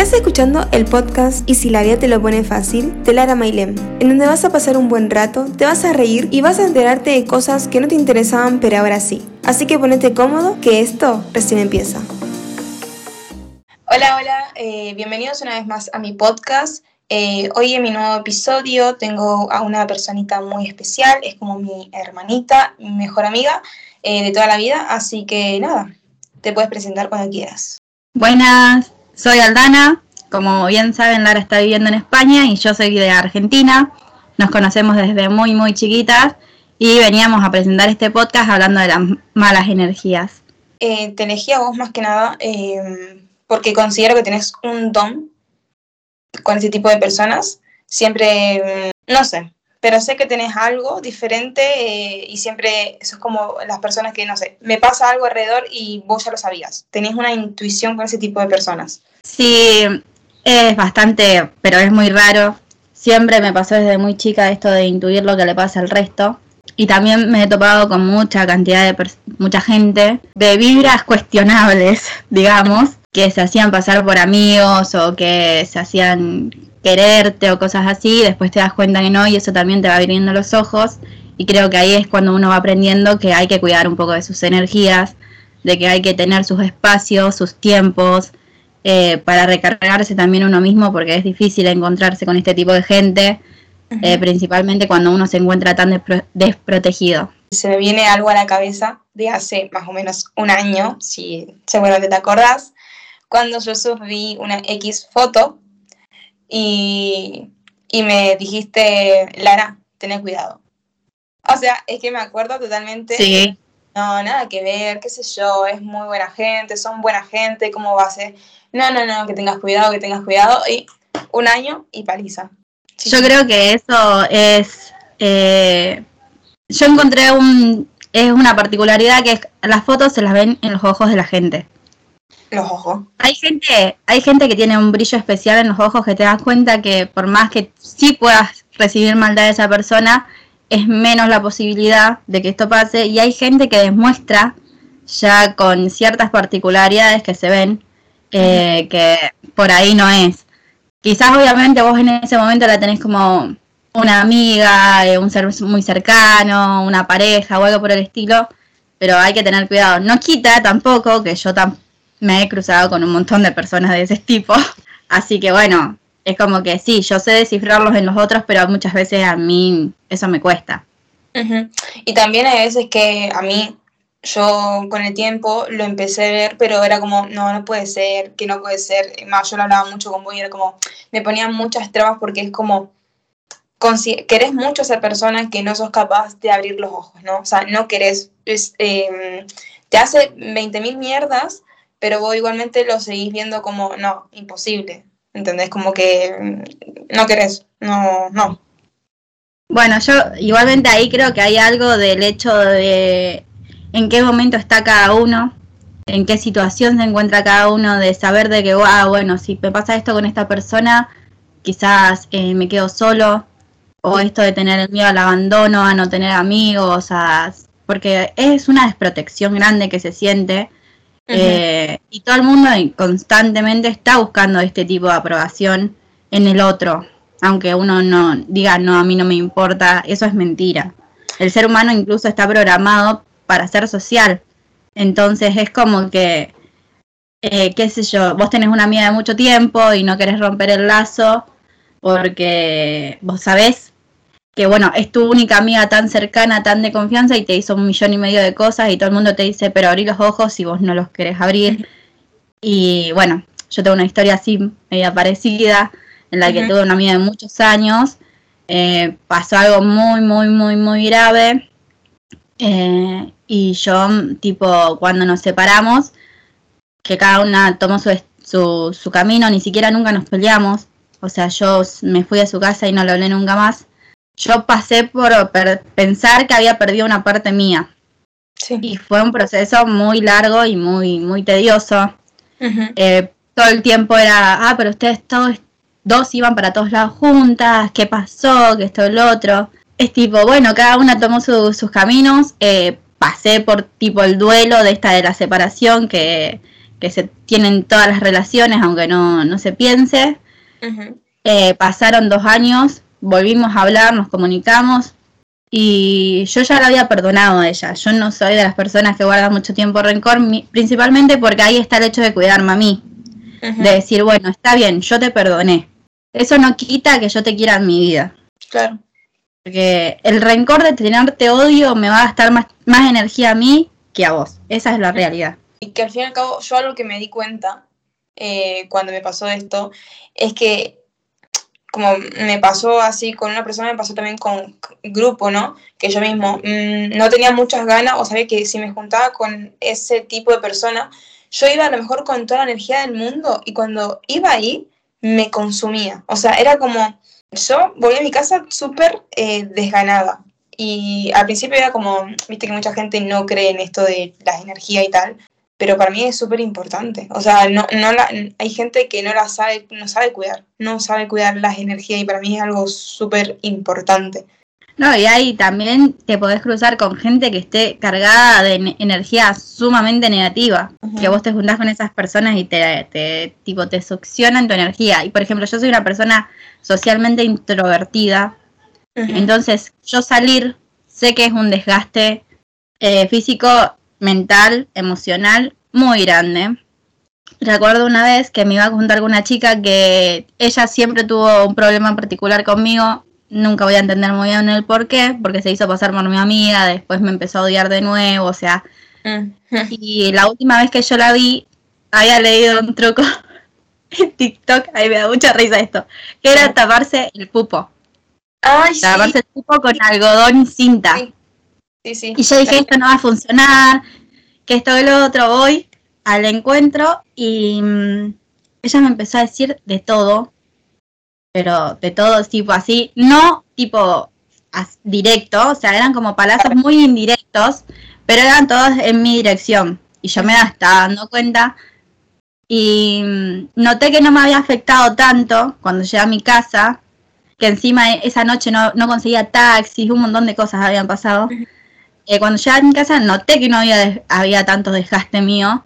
Estás escuchando el podcast Y si la vida te lo pone fácil de Lara Mailem, en donde vas a pasar un buen rato, te vas a reír y vas a enterarte de cosas que no te interesaban pero ahora sí. Así que ponete cómodo que esto recién empieza. Hola, hola, eh, bienvenidos una vez más a mi podcast. Eh, hoy en mi nuevo episodio tengo a una personita muy especial, es como mi hermanita, mi mejor amiga eh, de toda la vida, así que nada, te puedes presentar cuando quieras. Buenas, soy Aldana, como bien saben Lara está viviendo en España y yo soy de Argentina, nos conocemos desde muy muy chiquitas y veníamos a presentar este podcast hablando de las malas energías. te elegí a vos más que nada porque considero que tenés un don con ese tipo de personas. Siempre, mm, no sé, pero sé que tenés algo diferente eh, y siempre eso es como las personas que, no sé, me pasa algo alrededor y vos ya lo sabías. Tenés una intuición con ese tipo de personas. Sí, es bastante, pero es muy raro. Siempre me pasó desde muy chica esto de intuir lo que le pasa al resto. Y también me he topado con mucha cantidad de mucha gente de vibras cuestionables, digamos, que se hacían pasar por amigos o que se hacían quererte o cosas así, después te das cuenta que no y eso también te va abriendo los ojos y creo que ahí es cuando uno va aprendiendo que hay que cuidar un poco de sus energías, de que hay que tener sus espacios, sus tiempos, eh, para recargarse también uno mismo porque es difícil encontrarse con este tipo de gente, eh, principalmente cuando uno se encuentra tan desprotegido. Se me viene algo a la cabeza de hace más o menos un año, si seguramente te acordás, cuando yo subí una X foto y, me dijiste, Lara, ten cuidado. O sea, es que me acuerdo totalmente. Sí. No, nada que ver, qué sé yo, es muy buena gente, son buena gente, ¿cómo va a ser? No, no, no, que tengas cuidado, que tengas cuidado. Y un año y paliza. Yo creo que eso es... Eh, yo encontré un... Es una particularidad que las fotos se las ven en los ojos de la gente los ojos. Hay gente, hay gente que tiene un brillo especial en los ojos que te das cuenta que por más que sí puedas recibir maldad de esa persona, es menos la posibilidad de que esto pase. Y hay gente que demuestra ya con ciertas particularidades que se ven eh, que por ahí no es. Quizás obviamente vos en ese momento la tenés como una amiga, eh, un ser muy cercano, una pareja o algo por el estilo, pero hay que tener cuidado. No quita tampoco que yo tampoco me he cruzado con un montón de personas de ese tipo. Así que bueno, es como que sí, yo sé descifrarlos en los otros, pero muchas veces a mí eso me cuesta. Y también hay veces que a mí, yo con el tiempo lo empecé a ver, pero era como, no, no puede ser, que no puede ser. Más, yo lo hablaba mucho con vos y era como, me ponían muchas trabas porque es como, querés mucho a esa persona que no sos capaz de abrir los ojos, ¿no? O sea, no querés, em, te hace 20.000 mierdas pero vos igualmente lo seguís viendo como, no, imposible, ¿entendés? Como que mm, no querés, no, no. Bueno, yo igualmente ahí creo que hay algo del hecho de en qué momento está cada uno, en qué situación se encuentra cada uno, de saber de que, ah, bueno, si me pasa esto con esta persona, quizás eh, me quedo solo, o esto de tener el miedo al abandono, a no tener amigos, a, porque es una desprotección grande que se siente eh, y todo el mundo constantemente está buscando este tipo de aprobación en el otro, aunque uno no diga, no, a mí no me importa, eso es mentira. El ser humano incluso está programado para ser social. Entonces es como que, eh, qué sé yo, vos tenés una amiga de mucho tiempo y no querés romper el lazo porque vos sabés que bueno, es tu única amiga tan cercana, tan de confianza y te hizo un millón y medio de cosas y todo el mundo te dice, pero abrí los ojos si vos no los querés abrir. Y bueno, yo tengo una historia así, media parecida, en la que tuve una amiga de muchos años, eh, pasó algo muy, muy, muy, muy grave. Eh, y yo, tipo, cuando nos separamos, que cada una tomó su, su, su camino, ni siquiera nunca nos peleamos. O sea, yo me fui a su casa y no lo hablé nunca más yo pasé por pensar que había perdido una parte mía. Y fue un proceso muy largo y muy, muy tedioso. Eh, todo el tiempo era, ah, pero ustedes todos dos iban para todos lados juntas, ¿qué pasó? ¿Qué esto, el otro? Es tipo, bueno, cada una tomó sus caminos. Eh, pasé por tipo el duelo de esta de la separación, que, que se tienen todas las relaciones, aunque no, no se piense. Eh, pasaron dos años, volvimos a hablar, nos comunicamos y yo ya la había perdonado a ella. Yo no soy de las personas que guardan mucho tiempo rencor, principalmente porque ahí está el hecho de cuidarme a mí. De decir, bueno, está bien, yo te perdoné. Eso no quita que yo te quiera en mi vida. Claro. Porque el rencor de tenerte odio me va a gastar más, más energía a mí que a vos. Esa es la realidad. Y que al fin y al cabo, yo algo que me di cuenta eh, cuando me pasó esto es que como me pasó así con una persona, me pasó también con grupo, ¿no? Que yo mismo mm, no tenía muchas ganas o sabía que si me juntaba con ese tipo de persona, yo iba a lo mejor con toda la energía del mundo y cuando iba ahí me consumía. O sea, era como, yo volví a mi casa súper eh, desganada. Y al principio era como, viste que mucha gente no cree en esto de las energías y tal, pero para mí es súper importante. O sea, no, no la, hay gente que no la sabe, no sabe cuidar, no sabe cuidar las energías y para mí es algo súper importante. No, y ahí también te podés cruzar con gente que esté cargada de energía sumamente negativa. Que vos te juntás con esas personas y te, te, tipo, te succionan tu energía. Y por ejemplo, yo soy una persona socialmente introvertida. Entonces, yo salir, sé que es un desgaste eh, físico, mental, emocional muy grande. Recuerdo una vez que me iba a juntar con una chica que ella siempre tuvo un problema particular conmigo nunca voy a entender muy bien el por qué, porque se hizo pasar por mi amiga, después me empezó a odiar de nuevo, o sea. Mm. y la última vez que yo la vi, había leído un truco en TikTok, ahí me da mucha risa esto, que era taparse el pupo. Ay, taparse el pupo con algodón y cinta. Sí. Sí, y yo dije, esto no va a funcionar, que esto y lo otro, voy al encuentro y mm, ella me empezó a decir de todo, pero de todo tipo así, no tipo directo, o sea, eran como palazos muy indirectos, pero eran todos en mi dirección. Y yo me estaba dando cuenta y mm, noté que no me había afectado tanto cuando llegué a mi casa, que encima esa noche no, no conseguía taxis, un montón de cosas habían pasado. Eh, cuando llegué a mi casa noté que no había, había tanto desgaste mío,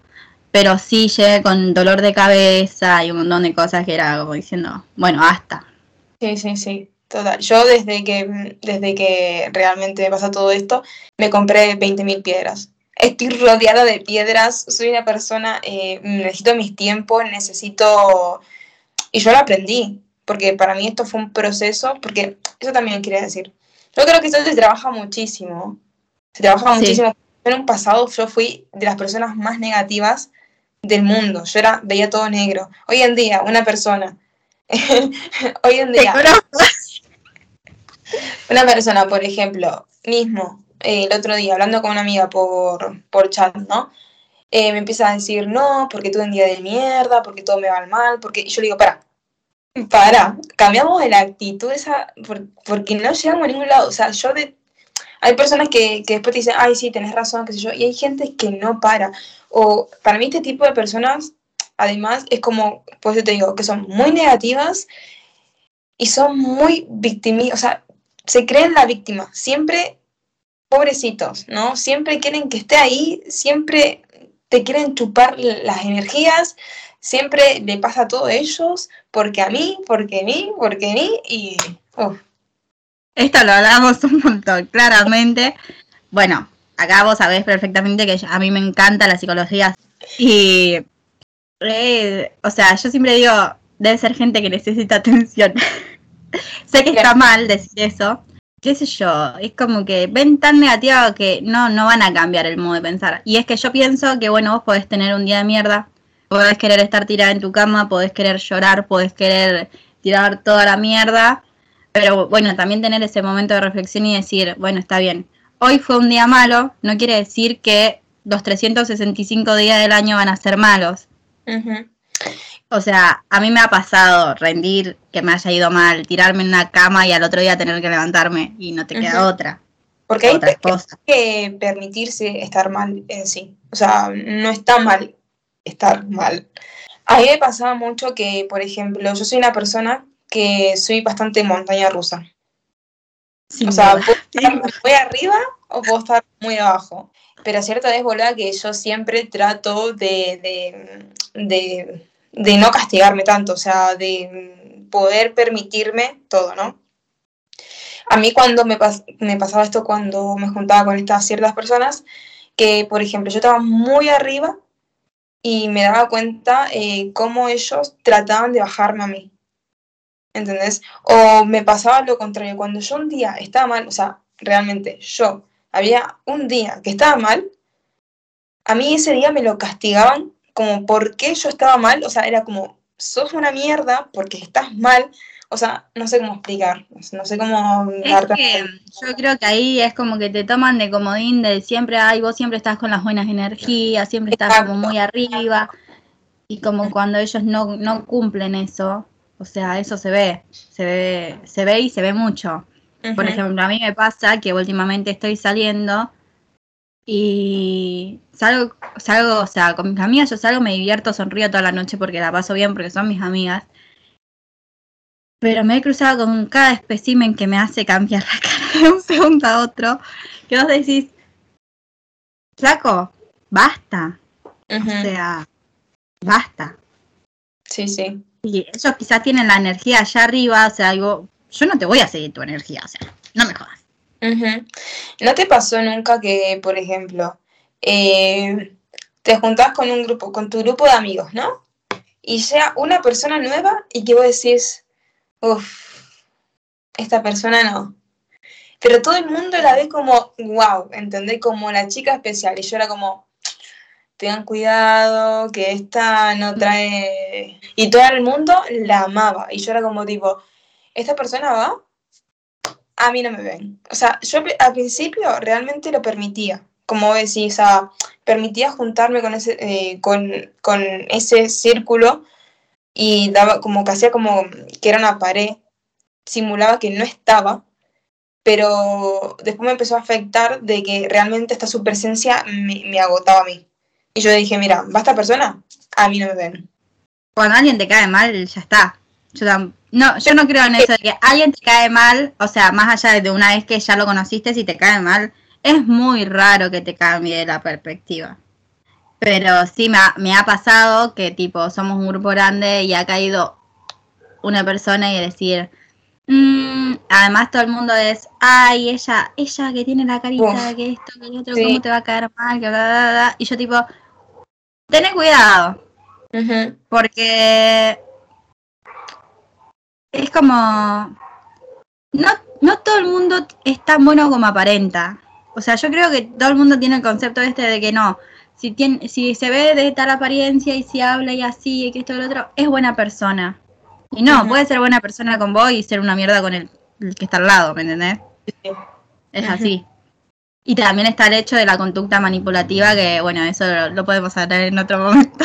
pero sí llegué con dolor de cabeza y un montón de cosas que era como diciendo, bueno, hasta. Sí, sí, sí, total. Yo desde que, desde que realmente me pasa todo esto, me compré 20.000 piedras. Estoy rodeada de piedras, soy una persona, eh, necesito mis tiempos, necesito... Y yo lo aprendí, porque para mí esto fue un proceso, porque eso también quería decir. Yo creo que esto se trabaja muchísimo, se trabaja muchísimo. En un pasado yo fui de las personas más negativas del mundo. Yo era, veía todo negro. Hoy en día, una persona, hoy en día, una persona, por ejemplo, mismo, eh, el otro día, hablando con una amiga por, por chat, ¿no? Eh, me empieza a decir, no, porque tuve un día de mierda, porque todo me va mal, porque y yo le digo, para, para, cambiamos de la actitud esa, porque no llegamos a ningún lado. O sea, yo de hay personas que, que, después te dicen, ay, sí, tenés razón, qué sé yo, y hay gente que no para. O para mí este tipo de personas, además, es como, pues yo te digo, que son muy negativas y son muy victimistas, o sea, se creen la víctima, siempre pobrecitos, ¿no? Siempre quieren que esté ahí, siempre te quieren chupar las energías, siempre le pasa a todos ellos, porque a mí, porque a mí, porque a mí, y... Esto lo hablamos un montón, claramente. Bueno, acá vos sabés perfectamente que a mí me encanta la psicología. Y, o sea, yo siempre digo, debe ser gente que necesita atención. sé que está mal decir eso. Qué sé yo, es como que ven tan negativo que no, no van a cambiar el modo de pensar. Y es que yo pienso que, bueno, vos podés tener un día de mierda, podés querer estar tirada en tu cama, podés querer llorar, podés querer tirar toda la mierda, pero bueno, también tener ese momento de reflexión y decir, bueno, está bien, hoy fue un día malo, no quiere decir que los 365 días del año van a ser malos. O sea, a mí me ha pasado rendir, que me haya ido mal, tirarme en una cama y al otro día tener que levantarme y no te queda otra. Porque hay que permitirse estar mal en sí. O sea, no está mal estar mal. A mí me pasaba mucho que, por ejemplo, yo soy una persona que soy bastante montaña rusa. o sea, puedo estar muy arriba o puedo estar muy abajo. pero cierta vez, boluda, que yo siempre trato de, de, de, no castigarme tanto, o sea, de poder permitirme todo, ¿no? A mí cuando me, me pasaba esto, cuando me juntaba con estas ciertas personas, que por ejemplo yo estaba muy arriba y me daba cuenta eh, cómo ellos trataban de bajarme a mí. ¿Entendés? O me pasaba lo contrario, cuando yo un día estaba mal, o sea, realmente yo había un día que estaba mal, a mí ese día me lo castigaban como porque yo estaba mal, o sea, era como, sos una mierda porque estás mal, o sea, no sé cómo explicar, no sé cómo... Es que yo creo que ahí es como que te toman de comodín de siempre, ay, vos siempre estás con las buenas energías, siempre estás como muy arriba, y como cuando ellos no, no cumplen eso, o sea, eso se ve, se ve, se ve y se ve mucho. Por ejemplo, a mí me pasa que últimamente estoy saliendo y salgo, salgo, o sea, con mis amigas yo salgo, me divierto, sonrío toda la noche porque la paso bien, porque son mis amigas. Pero me he cruzado con cada espécimen que me hace cambiar la cara de un segundo a otro. Que vos decís, flaco, basta. O sea, basta. Sí, sí. Y ellos quizás tienen la energía allá arriba, o sea, digo, yo no te voy a seguir tu energía, o sea, no me jodas. ¿No te pasó nunca que, por ejemplo, eh, te juntás con un grupo, con tu grupo de amigos, ¿no? Y sea una persona nueva y que vos decís, uff, esta persona no. Pero todo el mundo la ve como, wow, ¿entendés? Como la chica especial. Y yo era como, tengan cuidado, que esta no trae... Y todo el mundo la amaba. Y yo era como tipo, esta persona va a mí no me ven. O sea, yo al principio realmente lo permitía, como decís, o permitía juntarme con ese, eh, con, ese círculo y daba como que hacía como que era una pared, simulaba que no estaba, pero después me empezó a afectar de que realmente esta su presencia me, agotaba a mí. Y yo dije, mira, ¿va esta persona? A mí no me ven. Cuando alguien te cae mal, ya está. Yo no, yo no creo en eso de que alguien te cae mal, o sea, más allá de una vez que ya lo conociste, si te cae mal, es muy raro que te cambie la perspectiva. Pero sí me ha, me ha pasado que tipo somos un grupo grande y ha caído una persona y decir, mm, además todo el mundo es, ay, ella, ella que tiene la carita, que esto, que otro, cómo te va a caer mal, que bla, bla, bla, y yo tipo, ten cuidado, porque es como. No, no todo el mundo es tan bueno como aparenta. O sea, yo creo que todo el mundo tiene el concepto este de que no. Si, tiene, si se ve de tal apariencia y si habla y así y que esto y lo otro, es buena persona. Y no, puede ser buena persona con vos y ser una mierda con el, que está al lado, ¿me entendés? Es así. Y también está el hecho de la conducta manipulativa, que bueno, eso lo, podemos hablar en otro momento.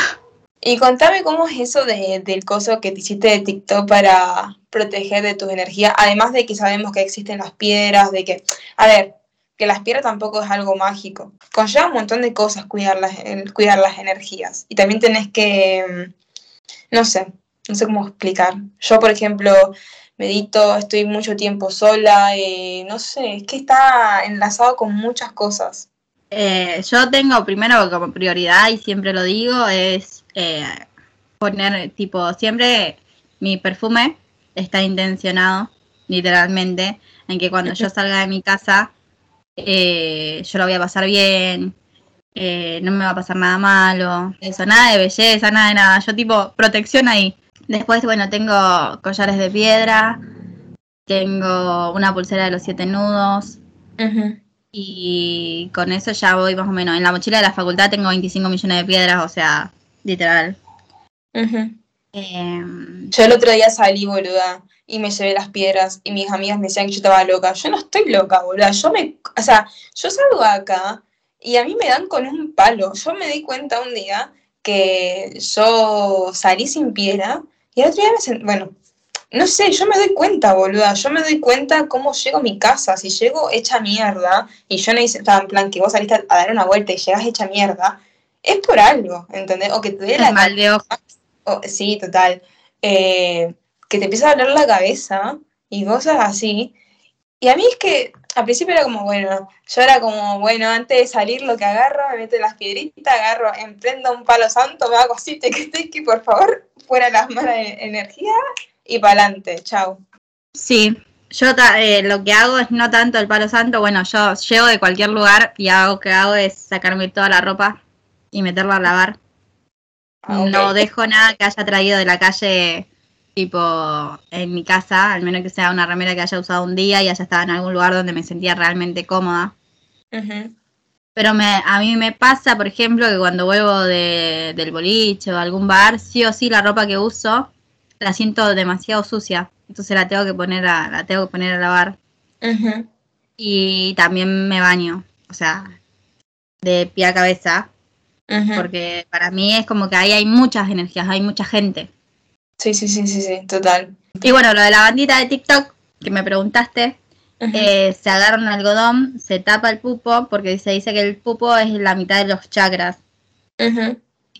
Y contame cómo es eso de, del coso que te hiciste de TikTok para proteger de tus energías, además de que sabemos que existen las piedras, de que, a ver, que las piedras tampoco es algo mágico. Conlleva un montón de cosas cuidar las, cuidar las energías. Y también tenés que, mm, no sé, no sé cómo explicar. Yo, por ejemplo, medito, estoy mucho tiempo sola, y no sé, es que está enlazado con muchas cosas. Eh, yo tengo primero como prioridad, y siempre lo digo, es eh, poner tipo, siempre mi perfume está intencionado, literalmente, en que cuando yo salga de mi casa, eh, yo lo voy a pasar bien, eh, no me va a pasar nada malo, eso, nada de belleza, nada de nada, yo tipo protección ahí. Después, bueno, tengo collares de piedra, tengo una pulsera de los siete nudos. Y con eso ya voy más o menos. En la mochila de la facultad tengo 25 millones de piedras, o sea, literal. Em, yo el otro día salí, boluda, y me llevé las piedras y mis amigas me decían que yo estaba loca. Yo no estoy loca, boluda. Yo me, o sea, yo salgo acá y a mí me dan con un palo. Yo me di cuenta un día que yo salí sin piedra y el otro día me sent... bueno, no sé, yo me doy cuenta, boluda. Yo me doy cuenta cómo llego a mi casa. Si llego hecha mierda y yo no hice, estaba en plan que vos saliste a, dar una vuelta y llegas hecha mierda, es por algo, ¿entendés? O que te dé la mal de ojo sí, total. Eh, que te empieza a doler la cabeza y cosas así. Y a mí es que al principio era como, bueno, yo era como, bueno, antes de salir lo que agarro, me meto las piedritas, agarro, emprendo un palo santo, me hago así, te que por favor, fuera las malas energía y para adelante, chao. Sí, yo eh, lo que hago es no tanto el palo santo, bueno, yo llego de cualquier lugar y hago que hago es sacarme toda la ropa y meterla a lavar. Ah, no dejo nada que haya traído de la calle tipo en mi casa, al menos que sea una remera que haya usado un día y haya estado en algún lugar donde me sentía realmente cómoda. Pero me, a mí me pasa, por ejemplo, que cuando vuelvo de, del boliche o algún bar, sí o sí la ropa que uso la siento demasiado sucia. Entonces la tengo que poner a, la tengo que poner a lavar. Y también me baño. O sea, de pie a cabeza. Porque para mí es como que ahí hay muchas energías, hay mucha gente. Sí, sí, sí, sí, sí, total. Y bueno, lo de la bandita de TikTok, que me preguntaste, eh, se agarra un algodón, se tapa el pupo, porque se dice que el pupo es la mitad de los chakras.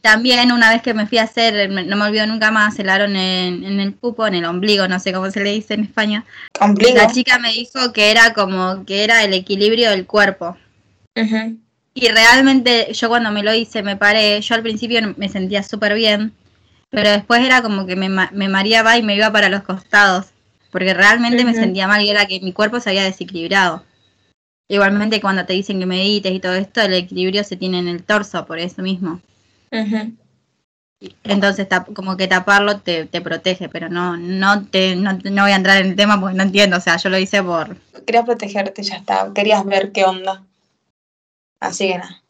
También una vez que me fui a hacer, no me olvido nunca más, se en, en el pupo, en el ombligo, no sé cómo se le dice en España. ¿Ombligo? La chica me dijo que era como que era el equilibrio del cuerpo. Y realmente yo cuando me lo hice me paré, yo al principio me sentía súper bien, pero después era como que me, me mareaba y me iba para los costados, porque realmente me sentía mal y era que mi cuerpo se había desequilibrado. Igualmente cuando te dicen que medites y todo esto, el equilibrio se tiene en el torso, por eso mismo. Entonces como que taparlo te, te, protege, pero no, no, te, no, no voy a entrar en el tema porque no entiendo, o sea, yo lo hice por... Querías protegerte, ya está, querías ver qué onda. Así que nada.